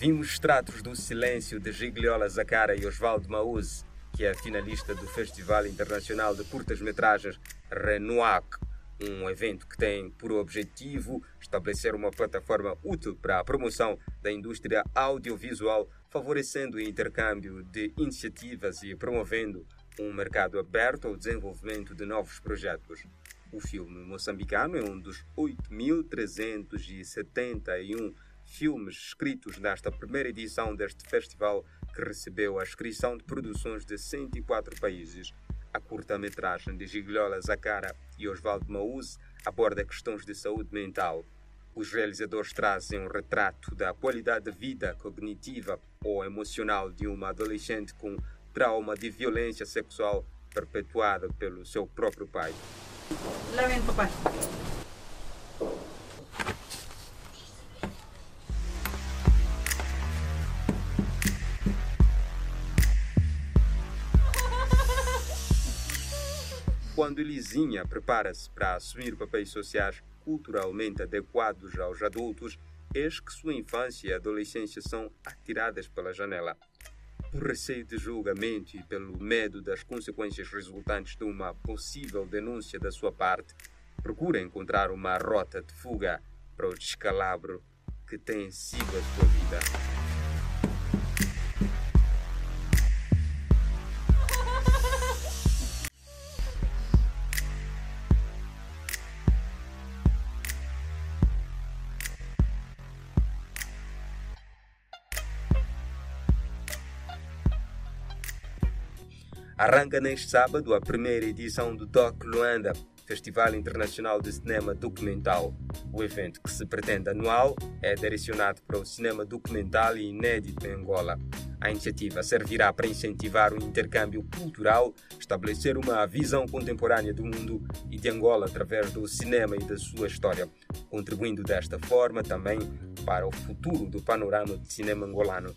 Ouvimos extratos do Silêncio de Gigliola Zacara e Osvaldo Maúz, que é finalista do Festival Internacional de Curtas-Metragens Renoac, um evento que tem por objetivo estabelecer uma plataforma útil para a promoção da indústria audiovisual, favorecendo o intercâmbio de iniciativas e promovendo um mercado aberto ao desenvolvimento de novos projetos. O filme moçambicano é um dos 8.371 filmes escritos nesta primeira edição deste festival que recebeu a inscrição de produções de 104 países. A curta-metragem de Gigliola Zacara e Osvaldo Maúz aborda questões de saúde mental. Os realizadores trazem um retrato da qualidade de vida cognitiva ou emocional de uma adolescente com trauma de violência sexual perpetuada pelo seu próprio pai. Lá vem, papai. Quando Elisinha prepara-se para assumir papéis sociais culturalmente adequados aos adultos, eis que sua infância e adolescência são atiradas pela janela. Por receio de julgamento e pelo medo das consequências resultantes de uma possível denúncia da sua parte, procura encontrar uma rota de fuga para o descalabro que tem sido a sua vida. Arranca neste sábado a primeira edição do DOC Luanda, Festival Internacional de Cinema Documental. O evento, que se pretende anual, é direcionado para o cinema documental e inédito em Angola. A iniciativa servirá para incentivar o intercâmbio cultural, estabelecer uma visão contemporânea do mundo e de Angola através do cinema e da sua história, contribuindo desta forma também para o futuro do panorama de cinema angolano.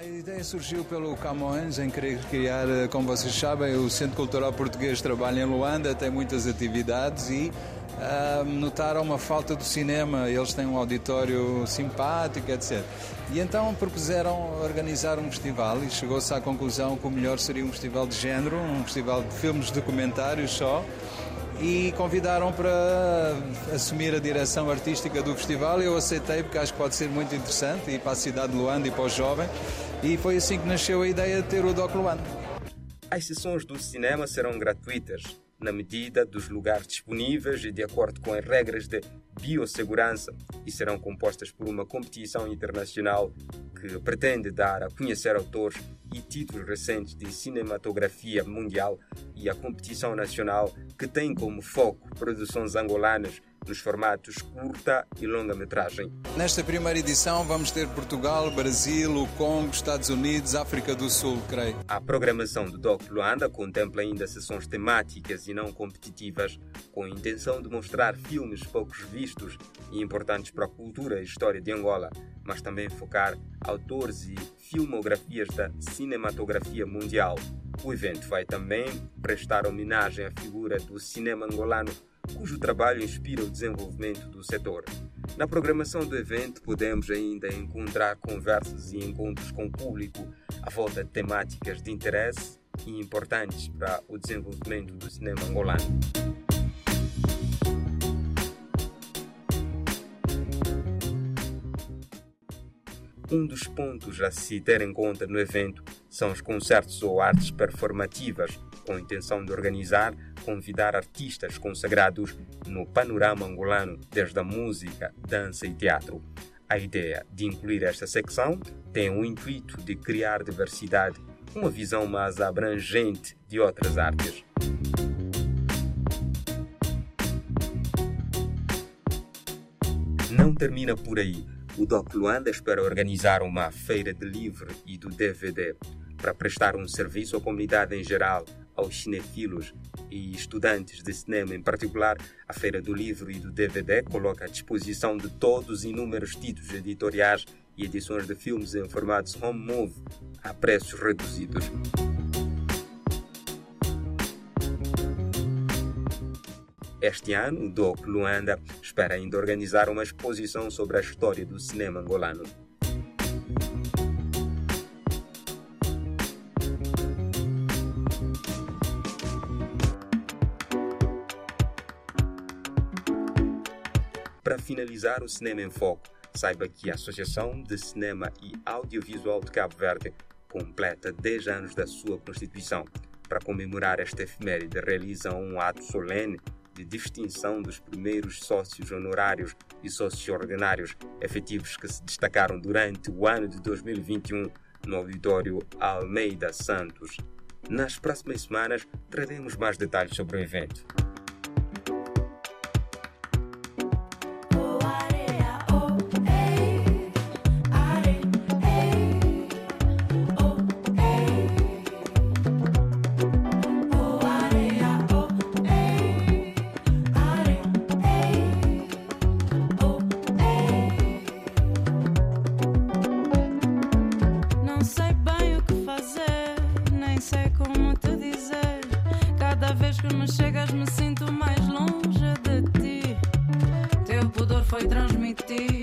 A ideia surgiu pelo Camões em querer criar, eh, como vocês sabem, o Centro Cultural Português trabalha em Luanda, tem muitas atividades e uh, notaram uma falta do cinema. Eles têm um auditório simpático, etc. E então propuseram organizar um festival e chegou-se à conclusão que o melhor seria um festival de género, um festival de filmes documentários só e convidaram para assumir a direção artística do festival. Eu aceitei porque acho que pode ser muito interessante e para a cidade de Luanda e para o jovem. E foi assim que nasceu a ideia de ter o Doc Luanda. As sessões do cinema serão gratuitas, na medida dos lugares disponíveis e de acordo com as regras de biossegurança, e serão compostas por uma competição internacional que pretende dar a conhecer autores e títulos recentes de cinematografia mundial e a competição nacional que tem como foco produções angolanas nos formatos curta e longa-metragem. Nesta primeira edição vamos ter Portugal, Brasil, o Congo, Estados Unidos, África do Sul, creio. A programação do Doc Luanda contempla ainda sessões temáticas e não competitivas, com a intenção de mostrar filmes poucos vistos e importantes para a cultura e história de Angola, mas também focar autores e filmografias da cinematografia mundial. O evento vai também prestar homenagem à figura do cinema angolano cujo trabalho inspira o desenvolvimento do setor. Na programação do evento, podemos ainda encontrar conversas e encontros com o público à volta de temáticas de interesse e importantes para o desenvolvimento do cinema angolano. Um dos pontos a se ter em conta no evento são os concertos ou artes performativas, com a intenção de organizar convidar artistas consagrados no panorama angolano, desde a música, dança e teatro. A ideia de incluir esta secção tem o intuito de criar diversidade, uma visão mais abrangente de outras artes. Não termina por aí. O Doc Luanda espera organizar uma feira de livro e do DVD para prestar um serviço à comunidade em geral, aos cinefilos e estudantes de cinema em particular, a Feira do Livro e do DVD coloca à disposição de todos inúmeros títulos editoriais e edições de filmes em formatos home move a preços reduzidos. Este ano, o DOC Luanda espera ainda organizar uma exposição sobre a história do cinema angolano. Para finalizar o Cinema em Foco, saiba que a Associação de Cinema e Audiovisual de Cabo Verde completa 10 anos da sua constituição. Para comemorar esta efeméride, realiza um ato solene de distinção dos primeiros sócios honorários e sócios ordinários efetivos que se destacaram durante o ano de 2021 no auditório Almeida Santos. Nas próximas semanas traremos mais detalhes sobre o evento. e transmitir.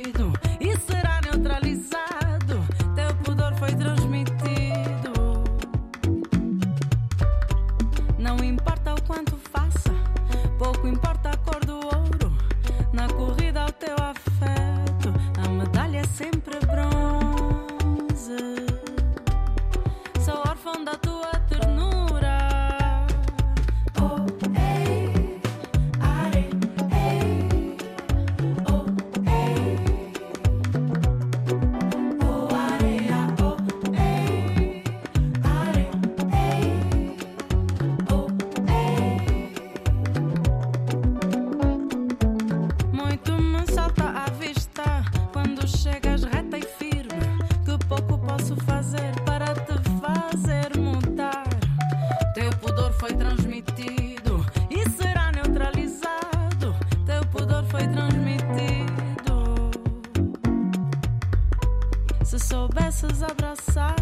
Se soubesses abraçar,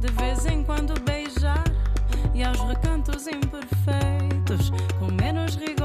de vez em quando beijar, e aos recantos imperfeitos, com menos rigor.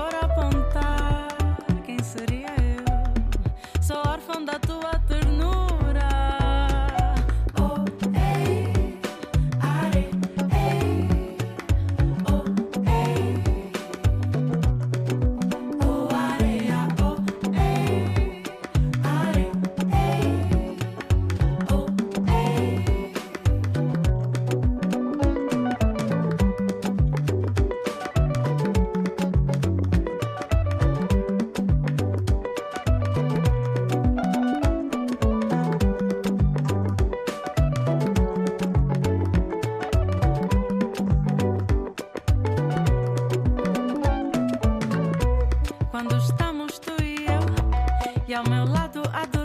Apesar do que tocar.